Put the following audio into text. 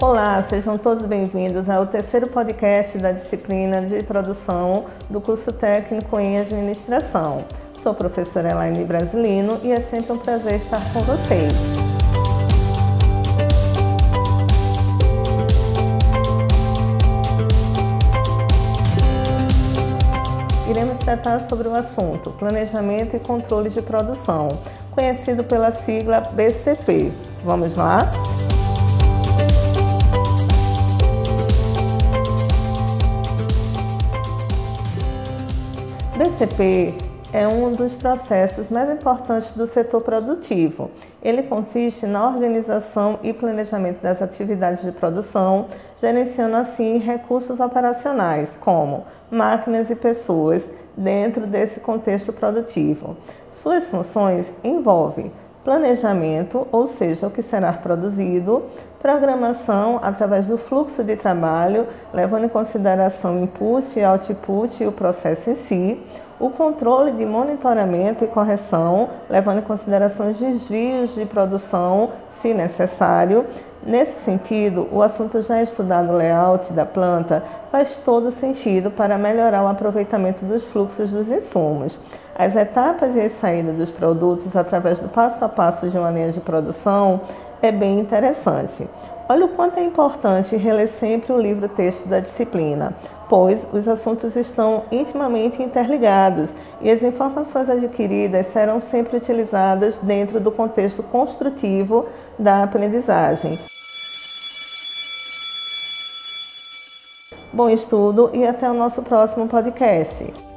Olá, sejam todos bem-vindos ao terceiro podcast da disciplina de produção do curso técnico em administração. Sou professora Elaine Brasilino e é sempre um prazer estar com vocês. Iremos tratar sobre o assunto Planejamento e Controle de Produção, conhecido pela sigla BCP. Vamos lá? BCP é um dos processos mais importantes do setor produtivo. Ele consiste na organização e planejamento das atividades de produção, gerenciando assim recursos operacionais, como máquinas e pessoas, dentro desse contexto produtivo. Suas funções envolvem planejamento, ou seja, o que será produzido, programação através do fluxo de trabalho, levando em consideração input, output e o processo em si, o controle de monitoramento e correção, levando em consideração os desvios de produção, se necessário. Nesse sentido, o assunto já estudado layout da planta faz todo sentido para melhorar o aproveitamento dos fluxos dos insumos. As etapas e a saída dos produtos através do passo a passo de uma linha de produção é bem interessante. Olha o quanto é importante reler sempre o livro-texto da disciplina, pois os assuntos estão intimamente interligados e as informações adquiridas serão sempre utilizadas dentro do contexto construtivo da aprendizagem. Bom estudo e até o nosso próximo podcast.